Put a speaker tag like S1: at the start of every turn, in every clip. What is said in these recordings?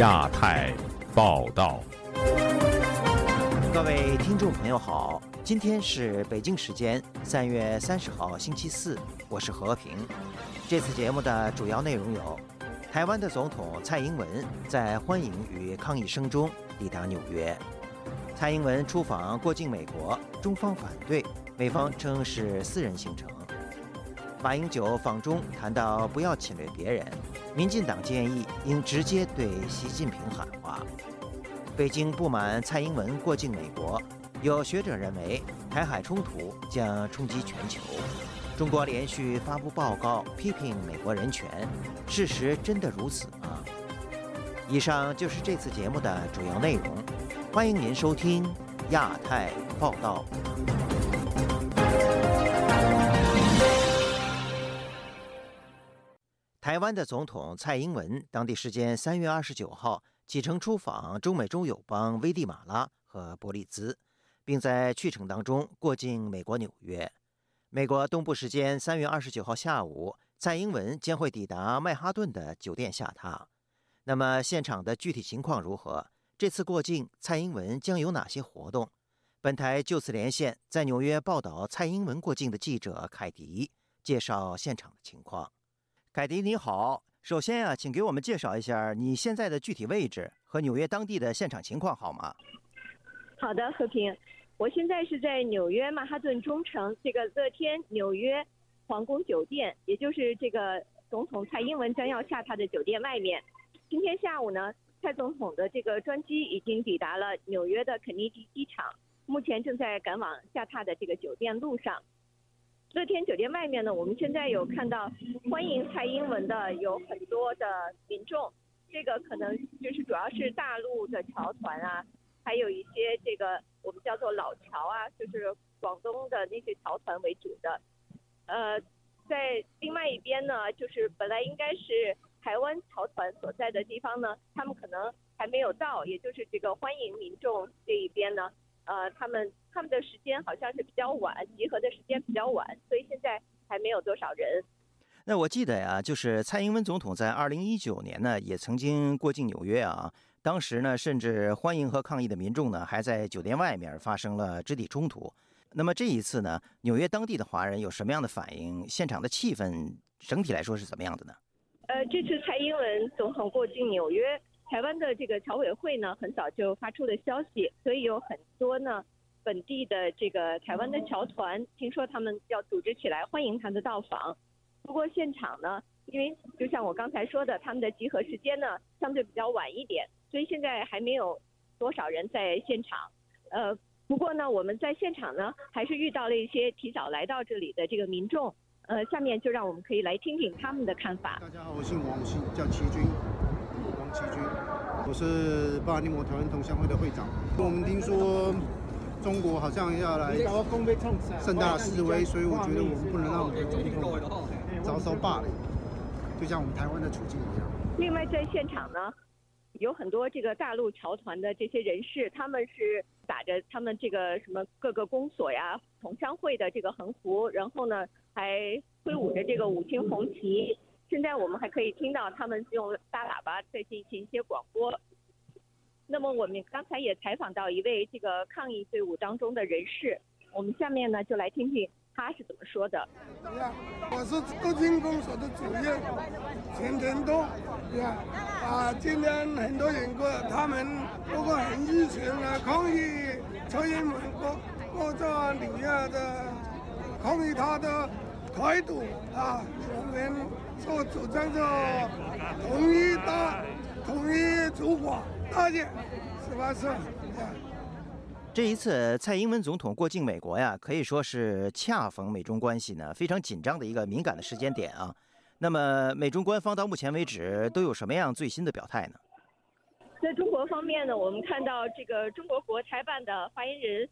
S1: 亚太报道，
S2: 各位听众朋友好，今天是北京时间三月三十号星期四，我是和平。这次节目的主要内容有：台湾的总统蔡英文在欢迎与抗议声中抵达纽约；蔡英文出访过境美国，中方反对，美方称是私人行程；马英九访中谈到不要侵略别人。民进党建议应直接对习近平喊话。北京不满蔡英文过境美国，有学者认为台海冲突将冲击全球。中国连续发布报告批评美国人权，事实真的如此吗？以上就是这次节目的主要内容，欢迎您收听亚太报道。湾的总统蔡英文，当地时间三月二十九号启程出访中美洲友邦危地马拉和伯利兹，并在去程当中过境美国纽约。美国东部时间三月二十九号下午，蔡英文将会抵达曼哈顿的酒店下榻。那么，现场的具体情况如何？这次过境，蔡英文将有哪些活动？本台就此连线在纽约报道蔡英文过境的记者凯迪，介绍现场的情况。凯迪你好，首先啊，请给我们介绍一下你现在的具体位置和纽约当地的现场情况好吗？
S3: 好的，和平，我现在是在纽约曼哈顿中城这个乐天纽约皇宫酒店，也就是这个总统蔡英文将要下榻的酒店外面。今天下午呢，蔡总统的这个专机已经抵达了纽约的肯尼迪机场，目前正在赶往下榻的这个酒店路上。乐天酒店外面呢，我们现在有看到欢迎蔡英文的有很多的民众，这个可能就是主要是大陆的侨团啊，还有一些这个我们叫做老侨啊，就是广东的那些侨团为主的。呃，在另外一边呢，就是本来应该是台湾侨团所在的地方呢，他们可能还没有到，也就是这个欢迎民众这一边呢。呃，他们他们的时间好像是比较晚，集合的时间比较晚，所以现在还没有多少人。
S2: 那我记得呀，就是蔡英文总统在二零一九年呢，也曾经过境纽约啊，当时呢，甚至欢迎和抗议的民众呢，还在酒店外面发生了肢体冲突。那么这一次呢，纽约当地的华人有什么样的反应？现场的气氛整体来说是怎么样的呢？
S3: 呃，这次蔡英文总统过境纽约。台湾的这个侨委会呢，很早就发出了消息，所以有很多呢本地的这个台湾的侨团，听说他们要组织起来欢迎他的到访。不过现场呢，因为就像我刚才说的，他们的集合时间呢相对比较晚一点，所以现在还没有多少人在现场。呃，不过呢，我们在现场呢还是遇到了一些提早来到这里的这个民众。呃，下面就让我们可以来听听他们的看法。
S4: 大家好，我姓王，姓叫齐军。王齐军，我是巴尔的摩台湾同乡会的会长。我们听说中国好像要来盛大示威，所以我觉得我们不能让我们的总统遭受霸凌，就像我们台湾的处境一样。
S3: 另外，在现场呢，有很多这个大陆侨团的这些人士，他们是打着他们这个什么各个公所呀、同乡会的这个横幅，然后呢还挥舞着这个五星红旗。现在我们还可以听到他们用大喇叭在进行一些广播。那么我们刚才也采访到一位这个抗议队伍当中的人士，我们下面呢就来听听他是怎么说的。
S5: 我是各军公所的主任钱天东，呀啊，今天很多人过，他们不过很热情啊，抗议蔡英文过过这纽约的，抗议他的态度啊，我们。做主张做统一大统一祖国大业，是吧？是。
S2: 这一次蔡英文总统过境美国呀，可以说是恰逢美中关系呢非常紧张的一个敏感的时间点啊。那么美中官方到目前为止都有什么样最新的表态呢？
S3: 在中国方面呢，我们看到这个中国国台办的发言人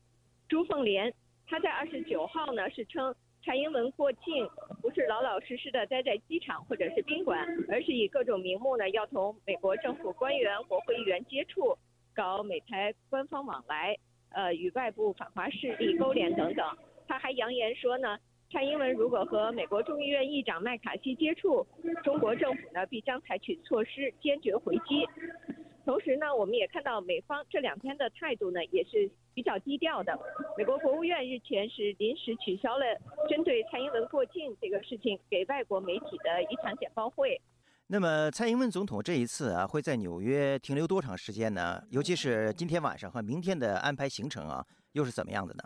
S3: 朱凤莲，他在二十九号呢是称。蔡英文过境不是老老实实的待在机场或者是宾馆，而是以各种名目呢，要同美国政府官员、国会议员接触，搞美台官方往来，呃，与外部反华势力勾连等等。他还扬言说呢，蔡英文如果和美国众议院议长麦卡锡接触，中国政府呢必将采取措施，坚决回击。同时呢，我们也看到美方这两天的态度呢，也是比较低调的。美国国务院日前是临时取消了针对蔡英文过境这个事情给外国媒体的一场简报会。
S2: 那么，蔡英文总统这一次啊，会在纽约停留多长时间呢？尤其是今天晚上和明天的安排行程啊，又是怎么样的呢？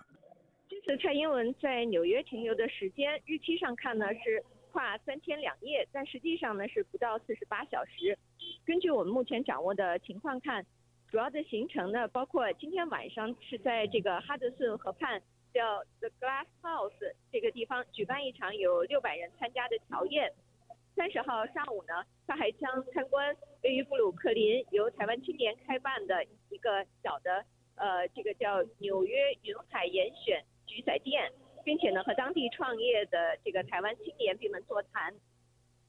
S3: 这次蔡英文在纽约停留的时间，日期上看呢是跨三天两夜，但实际上呢是不到四十八小时。根据我们目前掌握的情况看，主要的行程呢包括今天晚上是在这个哈德逊河畔叫 The Glass House 这个地方举办一场有六百人参加的乔宴。三十号上午呢，他还将参观位于布鲁克林由台湾青年开办的一个小的呃，这个叫纽约云海严选菊仔店，并且呢和当地创业的这个台湾青年闭门座谈。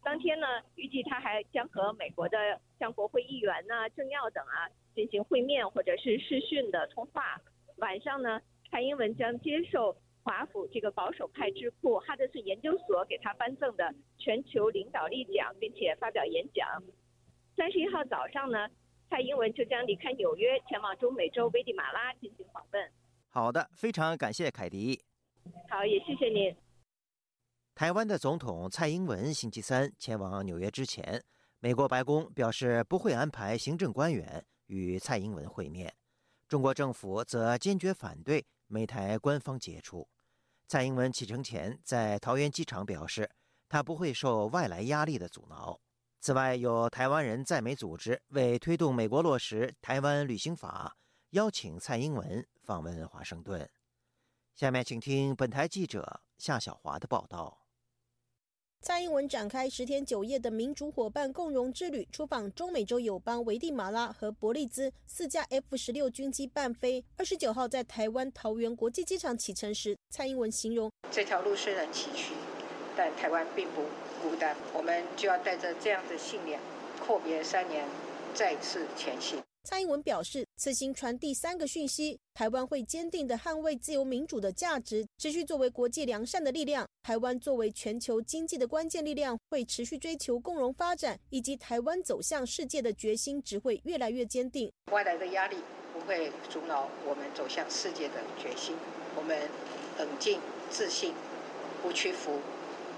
S3: 当天呢，预计他还将和美国的像国会议员呐、政要等啊进行会面或者是视讯的通话。晚上呢，蔡英文将接受。华府这个保守派智库哈德逊研究所给他颁赠的全球领导力奖，并且发表演讲。三十一号早上呢，蔡英文就将离开纽约，前往中美洲危地马拉进行访问。
S2: 好的，非常感谢凯迪。
S3: 好，也谢谢您。
S2: 台湾的总统蔡英文星期三前往纽约之前，美国白宫表示不会安排行政官员与蔡英文会面，中国政府则坚决反对美台官方接触。蔡英文启程前在桃园机场表示，他不会受外来压力的阻挠。此外，有台湾人在美组织为推动美国落实《台湾旅行法》，邀请蔡英文访问华盛顿。下面请听本台记者夏小华的报道。
S6: 蔡英文展开十天九夜的民主伙伴共荣之旅，出访中美洲友邦危地马拉和伯利兹，四架 F 十六军机伴飞。二十九号在台湾桃园国际机场启程时，蔡英文形容
S7: 这条路虽然崎岖，但台湾并不孤单。我们就要带着这样的信念，阔别三年，再次前行。
S6: 蔡英文表示，此行传递三个讯息：台湾会坚定地捍卫自由民主的价值，持续作为国际良善的力量；台湾作为全球经济的关键力量，会持续追求共荣发展，以及台湾走向世界的决心只会越来越坚定。
S7: 外来的压力不会阻挠我们走向世界的决心，我们冷静、自信，不屈服。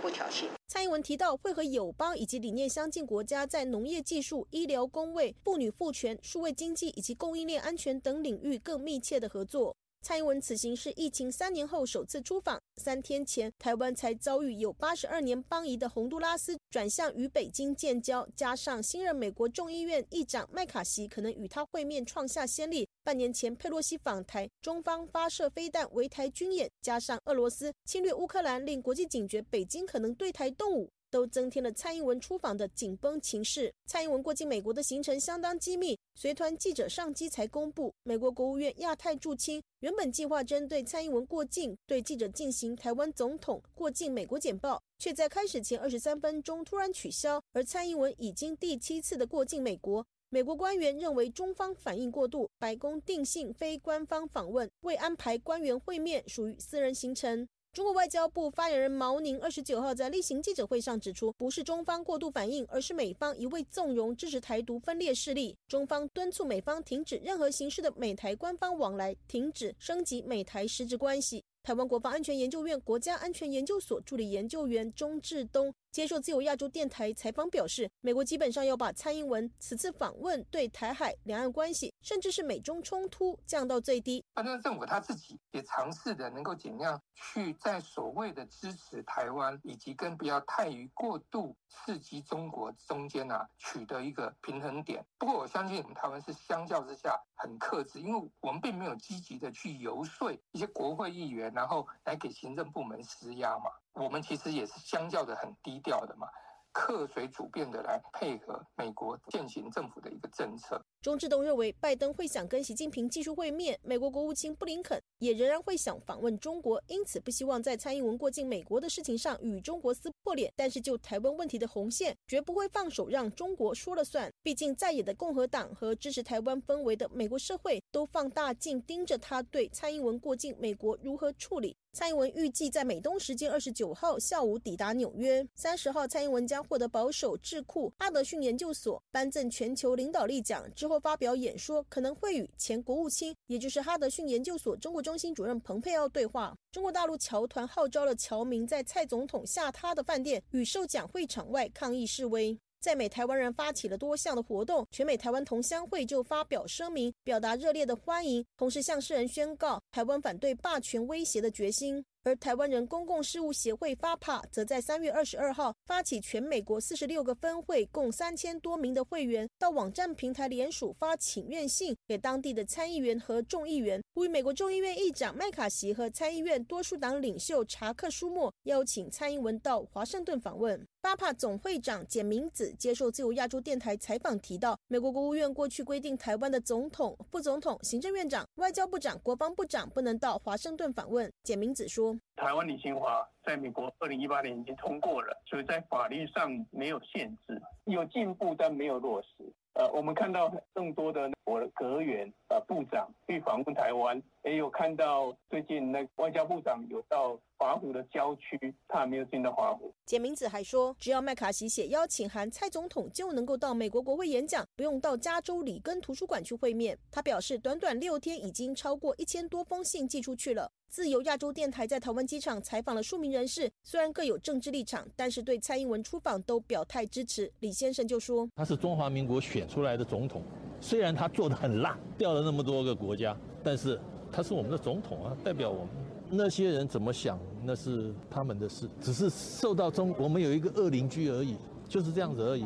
S7: 不挑衅。
S6: 蔡英文提到，会和友邦以及理念相近国家在农业技术、医疗、工位、妇女赋权、数位经济以及供应链安全等领域更密切的合作。蔡英文此行是疫情三年后首次出访。三天前，台湾才遭遇有八十二年邦谊的洪都拉斯转向与北京建交，加上新任美国众议院议长麦卡锡可能与他会面，创下先例。半年前，佩洛西访台，中方发射飞弹围台军演，加上俄罗斯侵略乌克兰，令国际警觉北京可能对台动武。都增添了蔡英文出访的紧绷情势。蔡英文过境美国的行程相当机密，随团记者上机才公布。美国国务院亚太驻青原本计划针对蔡英文过境对记者进行台湾总统过境美国简报，却在开始前二十三分钟突然取消。而蔡英文已经第七次的过境美国，美国官员认为中方反应过度，白宫定性非官方访问，未安排官员会面，属于私人行程。中国外交部发言人毛宁二十九号在例行记者会上指出，不是中方过度反应，而是美方一味纵容支持台独分裂势力。中方敦促美方停止任何形式的美台官方往来，停止升级美台实质关系。台湾国防安全研究院国家安全研究所助理研究员钟志东接受自由亚洲电台采访表示，美国基本上要把蔡英文此次访问对台海两岸关系，甚至是美中冲突降到最低。
S8: 拜登政府他自己也尝试的能够尽量去在所谓的支持台湾以及跟不要太于过度刺激中国中间啊取得一个平衡点。不过我相信我们台湾是相较之下很克制，因为我们并没有积极的去游说一些国会议员，然后来给行政部门施压嘛。我们其实也是相较的很低调的嘛，客随主便的来配合美国现行政府的一个政策。
S6: 钟志东认为，拜登会想跟习近平继续会面，美国国务卿布林肯也仍然会想访问中国，因此不希望在蔡英文过境美国的事情上与中国撕破脸。但是就台湾问题的红线，绝不会放手让中国说了算。毕竟在野的共和党和支持台湾氛围的美国社会都放大镜盯着他对蔡英文过境美国如何处理。蔡英文预计在美东时间二十九号下午抵达纽约，三十号蔡英文将获得保守智库阿德逊研究所颁赠全球领导力奖之后。发表演说，可能会与前国务卿，也就是哈德逊研究所中国中心主任蓬佩奥对话。中国大陆侨团号召了侨民在蔡总统下榻的饭店与受奖会场外抗议示威。在美台湾人发起了多项的活动，全美台湾同乡会就发表声明，表达热烈的欢迎，同时向世人宣告台湾反对霸权威胁的决心。而台湾人公共事务协会发帕则在三月二十二号发起全美国四十六个分会共三千多名的会员到网站平台联署发请愿信给当地的参议员和众议员，呼吁美国众议院议长麦卡锡和参议院多数党领袖查克舒默邀请蔡英文到华盛顿访问。巴帕总会长简明子接受自由亚洲电台采访提到，美国国务院过去规定台湾的总统、副总统、行政院长、外交部长、国防部长不能到华盛顿访问。简明子说。
S9: 台湾旅行法在美国二零一八年已经通过了，所以在法律上没有限制，有进步但没有落实。呃，我们看到更多的我的阁员、呃部长去访问台湾，也有看到最近那外交部长有到华府的郊区，他还没有进到华府。
S6: 简明子还说，只要麦卡锡写邀请函，蔡总统就能够到美国国会演讲，不用到加州里根图书馆去会面。他表示，短短六天已经超过一千多封信寄出去了。自由亚洲电台在台湾机场采访了数名人士，虽然各有政治立场，但是对蔡英文出访都表态支持。李先生就说：“
S10: 他是中华民国选出来的总统，虽然他做的很烂，掉了那么多个国家，但是他是我们的总统啊，代表我们。那些人怎么想，那是他们的事，只是受到中我们有一个恶邻居而已，就是这样子而已。”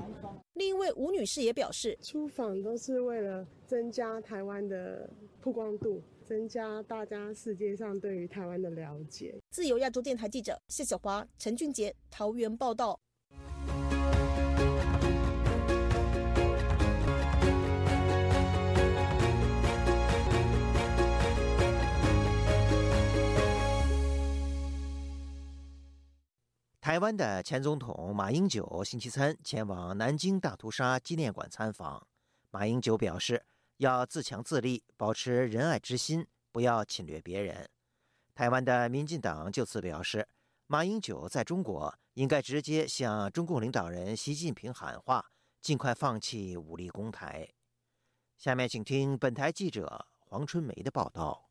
S6: 另一位吴女士也表示：“
S11: 出访都是为了增加台湾的曝光度。”增加大家世界上对于台湾的了解。
S6: 自由亚洲电台记者谢小华、陈俊杰桃园报道。
S2: 台湾的前总统马英九星期三前往南京大屠杀纪念馆参访。马英九表示。要自强自立，保持仁爱之心，不要侵略别人。台湾的民进党就此表示，马英九在中国应该直接向中共领导人习近平喊话，尽快放弃武力攻台。下面请听本台记者黄春梅的报道。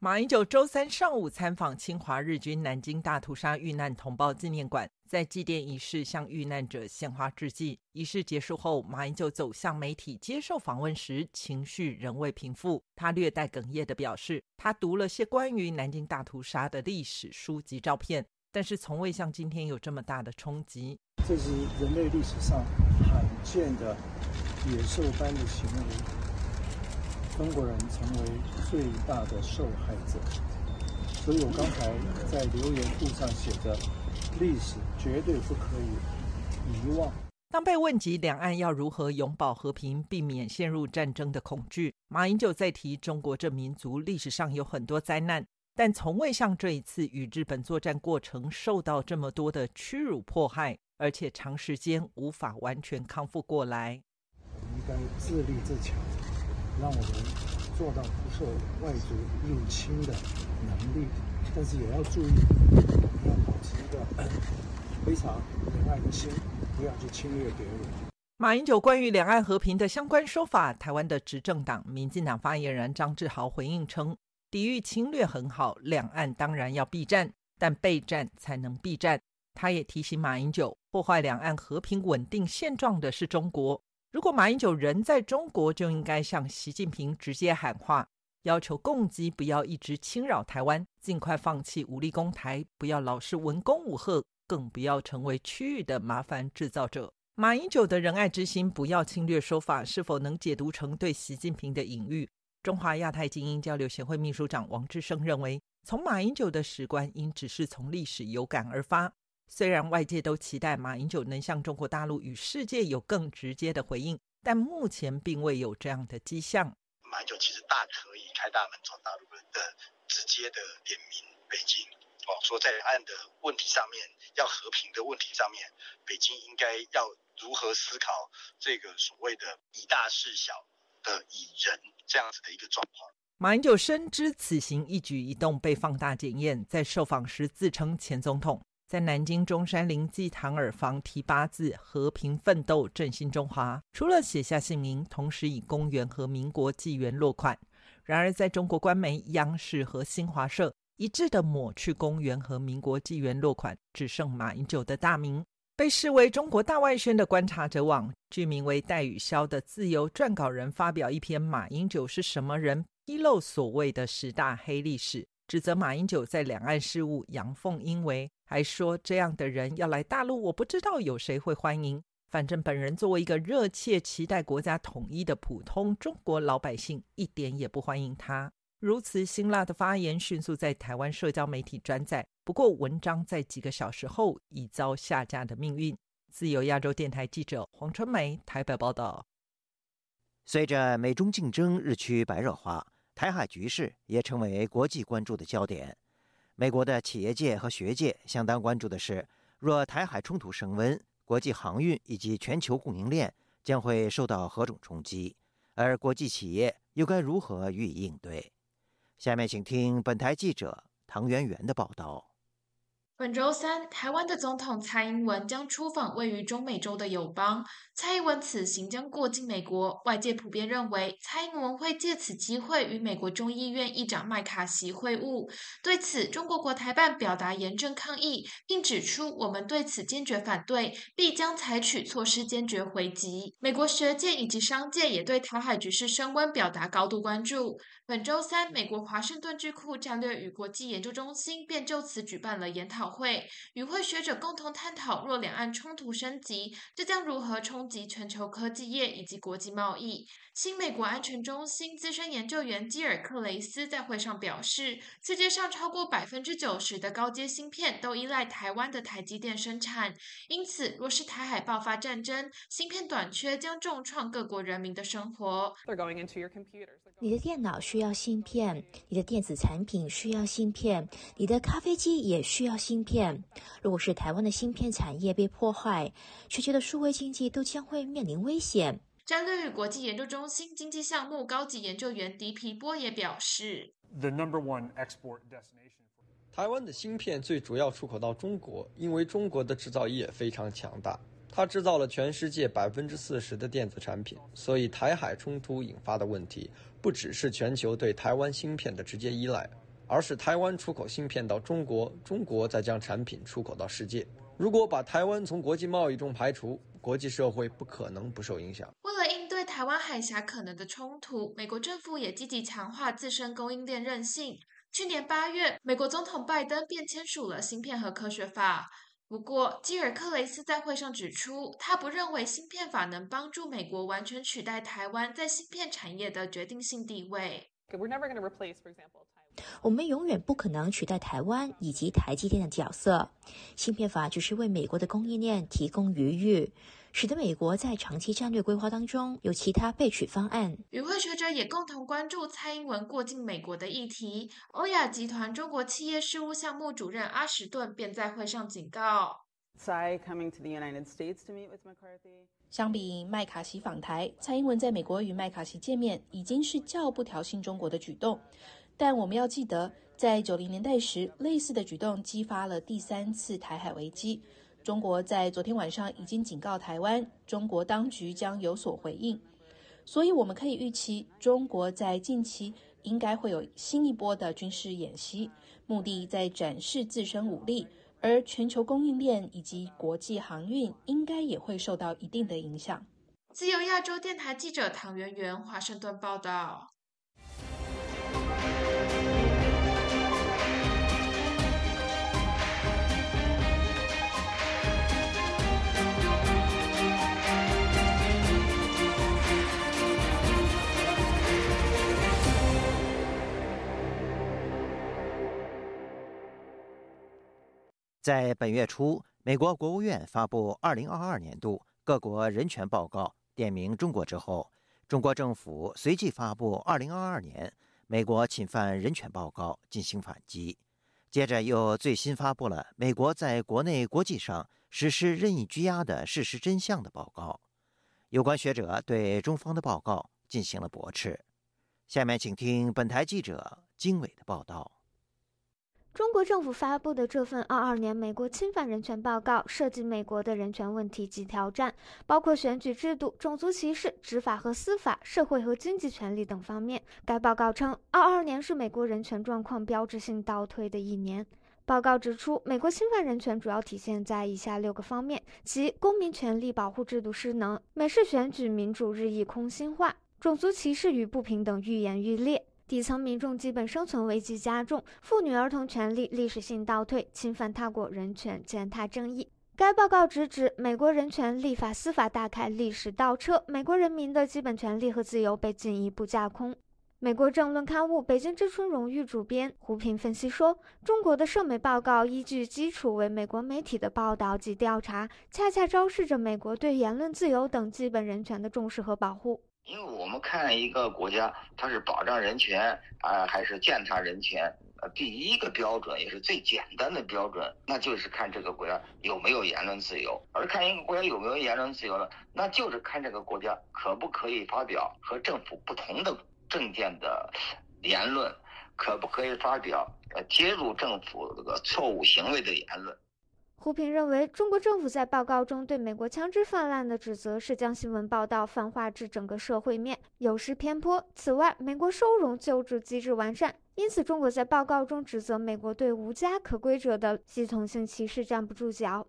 S12: 马英九周三上午参访侵华日军南京大屠杀遇难同胞纪念馆，在祭奠仪式向遇难者献花致祭。仪式结束后，马英九走向媒体接受访问时，情绪仍未平复。他略带哽咽地表示，他读了些关于南京大屠杀的历史书籍照片，但是从未像今天有这么大的冲击。
S13: 这是人类历史上罕见的野兽般的行为。中国人成为最大的受害者，所以我刚才在留言簿上写着：历史绝对不可以遗忘。
S12: 当被问及两岸要如何永保和平，避免陷入战争的恐惧，马英九在提中国这民族历史上有很多灾难，但从未像这一次与日本作战过程受到这么多的屈辱迫害，而且长时间无法完全康复过来。
S13: 我们应该自立自强。让我们做到不受外族入侵的能力，但是也要注意，要保持一个非常仁爱的心，不要去侵略别人。
S12: 马英九关于两岸和平的相关说法，台湾的执政党民进党发言人张志豪回应称：“抵御侵略很好，两岸当然要避战，但备战才能避战。”他也提醒马英九，破坏两岸和平稳定现状的是中国。如果马英九人在中国，就应该向习近平直接喊话，要求共机不要一直侵扰台湾，尽快放弃武力攻台，不要老是文攻武吓，更不要成为区域的麻烦制造者。马英九的仁爱之心，不要侵略说法，是否能解读成对习近平的隐喻？中华亚太精英交流协会秘书长王志生认为，从马英九的史观，应只是从历史有感而发。虽然外界都期待马英九能向中国大陆与世界有更直接的回应，但目前并未有这样的迹象。
S14: 马英九其实大可以开大门找大陆的直接的点名北京，哦，说在两岸的问题上面要和平的问题上面，北京应该要如何思考这个所谓的以大事小的以人这样子的一个状况。
S12: 马英九深知此行一举一动被放大检验，在受访时自称前总统。在南京中山陵祭堂耳房题八字“和平奋斗，振兴中华”，除了写下姓名，同时以公元和民国纪元落款。然而，在中国官媒央视和新华社一致的抹去公元和民国纪元落款，只剩马英九的大名。被视为中国大外宣的观察者网，据名为戴宇霄的自由撰稿人发表一篇《马英九是什么人》，披露所谓的十大黑历史。指责马英九在两岸事务阳奉阴违，还说这样的人要来大陆，我不知道有谁会欢迎。反正本人作为一个热切期待国家统一的普通中国老百姓，一点也不欢迎他。如此辛辣的发言迅速在台湾社交媒体转载，不过文章在几个小时后已遭下架的命运。自由亚洲电台记者黄春梅台北报道。
S2: 随着美中竞争日趋白热化。台海局势也成为国际关注的焦点。美国的企业界和学界相当关注的是，若台海冲突升温，国际航运以及全球供应链将会受到何种冲击？而国际企业又该如何予以应对？下面请听本台记者唐媛媛的报道。
S15: 本周三，台湾的总统蔡英文将出访位于中美洲的友邦。蔡英文此行将过境美国，外界普遍认为蔡英文会借此机会与美国众议院议长麦卡锡会晤。对此，中国国台办表达严正抗议，并指出我们对此坚决反对，必将采取措施坚决回击。美国学界以及商界也对台海局势升温表达高度关注。本周三，美国华盛顿智库战略与国际研究中心便就此举办了研讨。会与会学者共同探讨，若两岸冲突升级，这将如何冲击全球科技业以及国际贸易？新美国安全中心资深研究员基尔克雷斯在会上表示，世界上超过百分之九十的高阶芯片都依赖台湾的台积电生产，因此，若是台海爆发战争，芯片短缺将重创各国人民的生活。
S16: 你的电脑需要芯片，你的电子产品需要芯片，你的咖啡机也需要芯片。如果是台湾的芯片产业被破坏，全球的数位经济都将会面临危险。
S15: 战略与国际研究中心经济项目高级研究员迪皮波也表示
S17: ：“The number one export destination。
S18: 台湾的芯片最主要出口到中国，因为中国的制造业非常强大，它制造了全世界百分之四十的电子产品。所以，台海冲突引发的问题不只是全球对台湾芯片的直接依赖，而是台湾出口芯片到中国，中国再将产品出口到世界。如果把台湾从国际贸易中排除，国际社会不可能不受影响。”
S15: 为了应对台湾海峡可能的冲突，美国政府也积极强化自身供应链韧性。去年八月，美国总统拜登便签署了芯片和科学法。不过，基尔克雷斯在会上指出，他不认为芯片法能帮助美国完全取代台湾在芯片产业的决定性地位。
S16: 我们永远不可能取代台湾以及台积电的角色。芯片法只是为美国的供应链提供余裕。使得美国在长期战略规划当中有其他备取方案。
S15: 与会学者也共同关注蔡英文过境美国的议题。欧亚集团中国企业事务项目主任阿什顿便在会上警告：
S19: 相比麦卡锡访台，蔡英文在美国与麦卡锡见面已经是较不挑衅中国的举动。但我们要记得，在九零年代时，类似的举动激发了第三次台海危机。中国在昨天晚上已经警告台湾，中国当局将有所回应，所以我们可以预期，中国在近期应该会有新一波的军事演习，目的在展示自身武力，而全球供应链以及国际航运应该也会受到一定的影响。
S15: 自由亚洲电台记者唐媛媛华盛顿报道。
S2: 在本月初，美国国务院发布2022年度各国人权报告，点名中国之后，中国政府随即发布2022年美国侵犯人权报告进行反击，接着又最新发布了美国在国内国际上实施任意拘押的事实真相的报告。有关学者对中方的报告进行了驳斥。下面请听本台记者经纬的报道。
S20: 中国政府发布的这份二二年美国侵犯人权报告涉及美国的人权问题及挑战，包括选举制度、种族歧视、执法和司法、社会和经济权利等方面。该报告称，二二年是美国人权状况标志性倒退的一年。报告指出，美国侵犯人权主要体现在以下六个方面：其公民权利保护制度失能，美式选举民主日益空心化，种族歧视与不平等愈演愈烈。底层民众基本生存危机加重，妇女儿童权利历史性倒退，侵犯他国人权践踏正义。该报告直指美国人权立法司法大开历史倒车，美国人民的基本权利和自由被进一步架空。美国政论刊物《北京之春》荣誉主编胡平分析说，中国的涉美报告依据基础为美国媒体的报道及调查，恰恰昭示着美国对言论自由等基本人权的重视和保护。
S21: 因为我们看一个国家，它是保障人权啊，还是践踏人权？呃，第一个标准也是最简单的标准，那就是看这个国家有没有言论自由。而看一个国家有没有言论自由呢，那就是看这个国家可不可以发表和政府不同的政见的言论，可不可以发表呃揭露政府这个错误行为的言论。
S20: 胡平认为，中国政府在报告中对美国枪支泛滥的指责是将新闻报道泛化至整个社会面，有失偏颇。此外，美国收容救助机制完善，因此中国在报告中指责美国对无家可归者的系统性歧视站不住脚。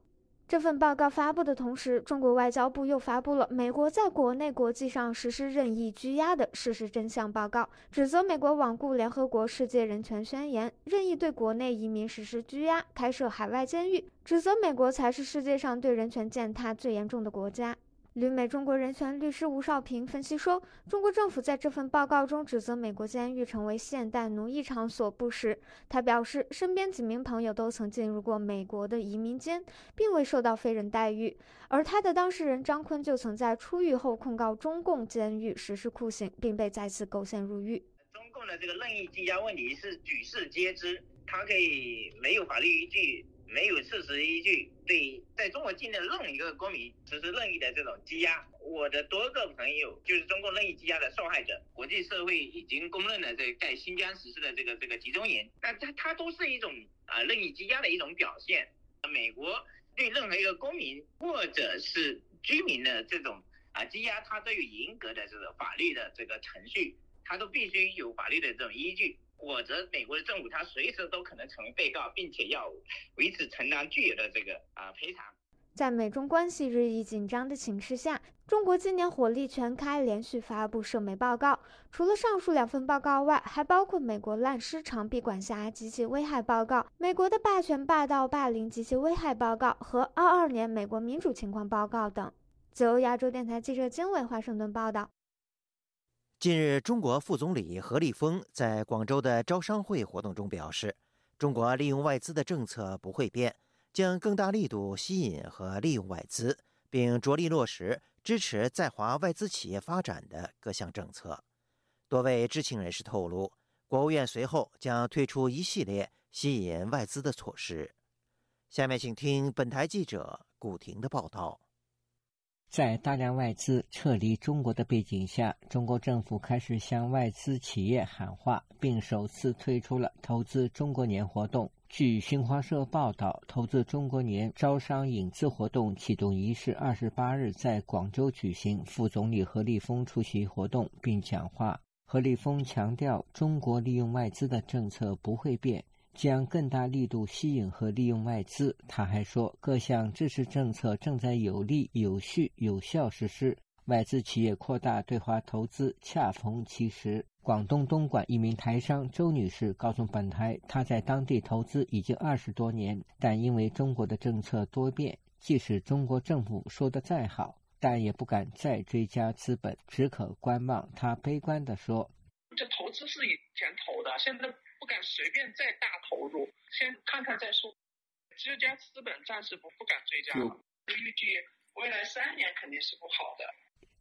S20: 这份报告发布的同时，中国外交部又发布了美国在国内国际上实施任意拘押的事实真相报告，指责美国罔顾联合国世界人权宣言，任意对国内移民实施拘押，开设海外监狱，指责美国才是世界上对人权践踏最严重的国家。旅美中国人权律师吴少平分析说，中国政府在这份报告中指责美国监狱成为现代奴役场所不实。他表示，身边几名朋友都曾进入过美国的移民监，并未受到非人待遇。而他的当事人张坤就曾在出狱后控告中共监狱实施酷刑，并被再次构陷入狱。
S22: 中共的这个任意羁押问题是举世皆知，他可以没有法律依据。没有事实依据，对在中国境内任何一个公民实施任意的这种羁押。我的多个朋友就是中共任意羁押的受害者，国际社会已经公认了这在新疆实施的这个这个集中营，那它它都是一种啊任意羁押的一种表现。美国对任何一个公民或者是居民的这种啊羁押，它都有严格的这个法律的这个程序，它都必须有法律的这种依据。或者美国的政府，他随时都可能成为被告，并且要为此承担巨额的这个啊赔偿。
S20: 在美中关系日益紧张的形势下，中国今年火力全开，连续发布涉美报告。除了上述两份报告外，还包括美国滥施长臂管辖及其危害报告、美国的霸权霸道霸凌及其危害报告和二二年美国民主情况报告等。自由亚洲电台记者金伟华盛顿报道。
S2: 近日，中国副总理何立峰在广州的招商会活动中表示，中国利用外资的政策不会变，将更大力度吸引和利用外资，并着力落实支持在华外资企业发展的各项政策。多位知情人士透露，国务院随后将推出一系列吸引外资的措施。下面请听本台记者古婷的报道。
S23: 在大量外资撤离中国的背景下，中国政府开始向外资企业喊话，并首次推出了“投资中国年”活动。据新华社报道，“投资中国年”招商引资活动启动仪式二十八日在广州举行，副总理何立峰出席活动并讲话。何立峰强调，中国利用外资的政策不会变。将更大力度吸引和利用外资。他还说，各项支持政策正在有力、有序、有效实施，外资企业扩大对华投资恰逢其时。广东东莞一名台商周女士告诉本台，她在当地投资已经二十多年，但因为中国的政策多变，即使中国政府说的再好，但也不敢再追加资本，只可观望。她悲观地说：“
S24: 这投资是以前投的，现在。”不敢随便再大投入，先看看再说。追加资本暂时不不敢追加了，预计未来三年肯定是不好的。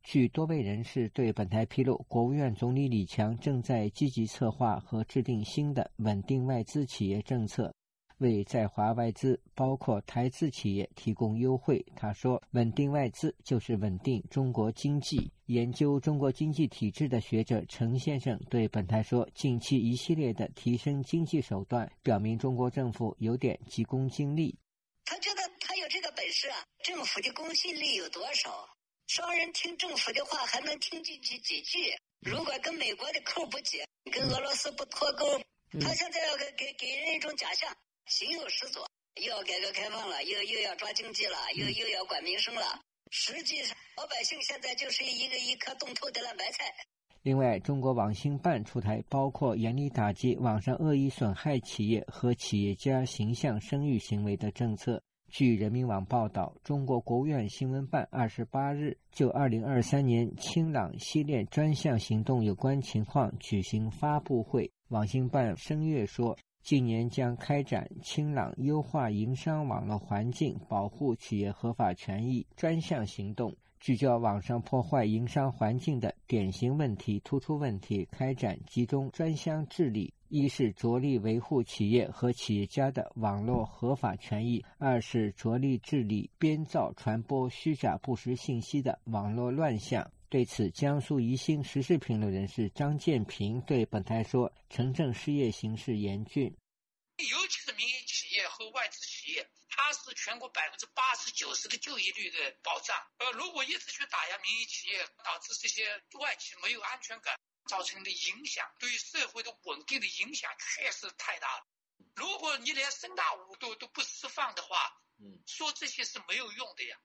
S23: 据多位人士对本台披露，国务院总理李强正在积极策划和制定新的稳定外资企业政策。为在华外资，包括台资企业提供优惠。他说：“稳定外资就是稳定中国经济。”研究中国经济体制的学者陈先生对本台说：“近期一系列的提升经济手段，表明中国政府有点急功近利。
S25: 他觉得他有这个本事啊，政府的公信力有多少？商人听政府的话还能听进去几句？如果跟美国的扣不紧，跟俄罗斯不脱钩，他现在要给给给人一种假象。”心有实作，又要改革开放了，又又要抓经济了，又又要管民生了。实际上，老百姓现在就是一个一颗冻透的烂白菜。
S23: 另外，中国网信办出台包括严厉打击网上恶意损害企业和企业家形象声誉行为的政策。据人民网报道，中国国务院新闻办二十八日就二零二三年清朗系列专项行动有关情况举行发布会。网信办声乐说。今年将开展“清朗优化营商网络环境，保护企业合法权益”专项行动，聚焦网上破坏营商环境的典型问题、突出问题，开展集中专项治理。一是着力维护企业和企业家的网络合法权益；二是着力治理编造、传播虚假不实信息的网络乱象。对此，江苏宜兴时事评论人士张建平对本台说：“城镇失业形势严峻，
S26: 尤其是民营企业和外资企业，它是全国百分之八十九十的就业率的保障。呃，如果一直去打压民营企业，导致这些外企没有安全感，造成的影响对于社会的稳定的影响确实太大了。如果你连三大五都都不释放的话，嗯，说这些是没有用的呀。”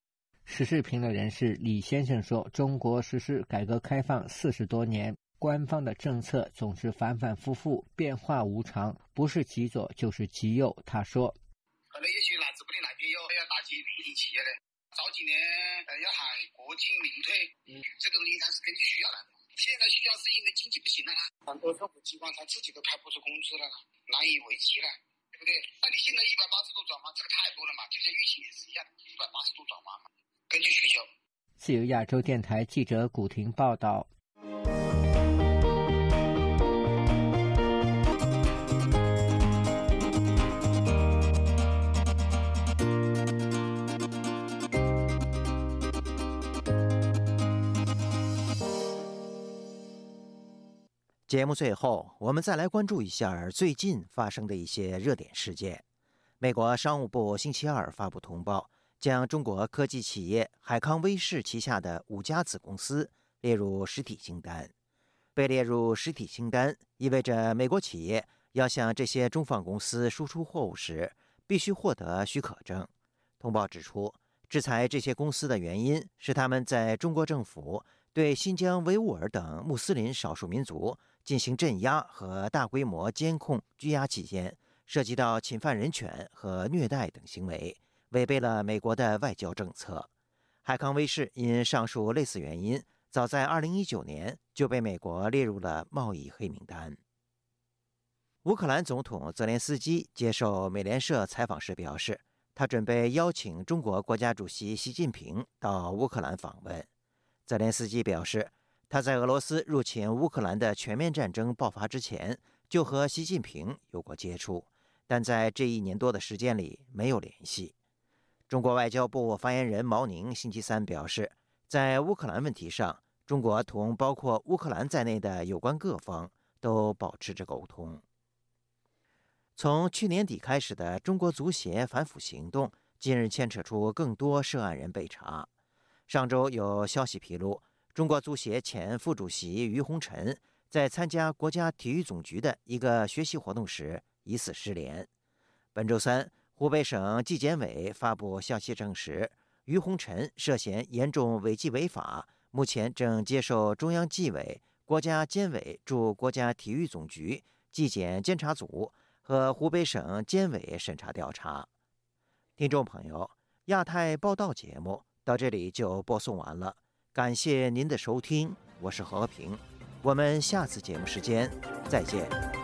S23: 时事评论人士李先生说：“中国实施改革开放四十多年，官方的政策总是反反复复，变化无常，不是极左就是极右。”他说：“
S27: 可能有些蓝字不的哪边有要打击民营企业的，早几年要喊国进民退，嗯，这个东西它是根据需要来的。现在需要是因为经济不行了啦，很多政府机关他自己都开不出工资了，难以为继了，对不对？那你现在一百八十度转弯，这个太多了嘛，就像疫情也是一样，一百八十度转弯嘛。”根据需求。
S23: 自由亚洲电台记者古婷报道。
S2: 节目最后，我们再来关注一下最近发生的一些热点事件。美国商务部星期二发布通报。将中国科技企业海康威视旗下的五家子公司列入实体清单。被列入实体清单意味着美国企业要向这些中方公司输出货物时，必须获得许可证。通报指出，制裁这些公司的原因是他们在中国政府对新疆维吾尔等穆斯林少数民族进行镇压和大规模监控拘押期间，涉及到侵犯人权和虐待等行为。违背了美国的外交政策。海康威视因上述类似原因，早在2019年就被美国列入了贸易黑名单。乌克兰总统泽连斯基接受美联社采访时表示，他准备邀请中国国家主席习近平到乌克兰访问。泽连斯基表示，他在俄罗斯入侵乌克兰的全面战争爆发之前就和习近平有过接触，但在这一年多的时间里没有联系。中国外交部发言人毛宁星期三表示，在乌克兰问题上，中国同包括乌克兰在内的有关各方都保持着沟通。从去年底开始的中国足协反腐行动，近日牵扯出更多涉案人被查。上周有消息披露，中国足协前副主席于洪臣在参加国家体育总局的一个学习活动时疑似失联。本周三。湖北省纪检委发布消息证实，于洪臣涉嫌严重违纪违法，目前正接受中央纪委、国家监委驻国家体育总局纪检监察组和湖北省监委审查调查。听众朋友，亚太报道节目到这里就播送完了，感谢您的收听，我是和平，我们下次节目时间再见。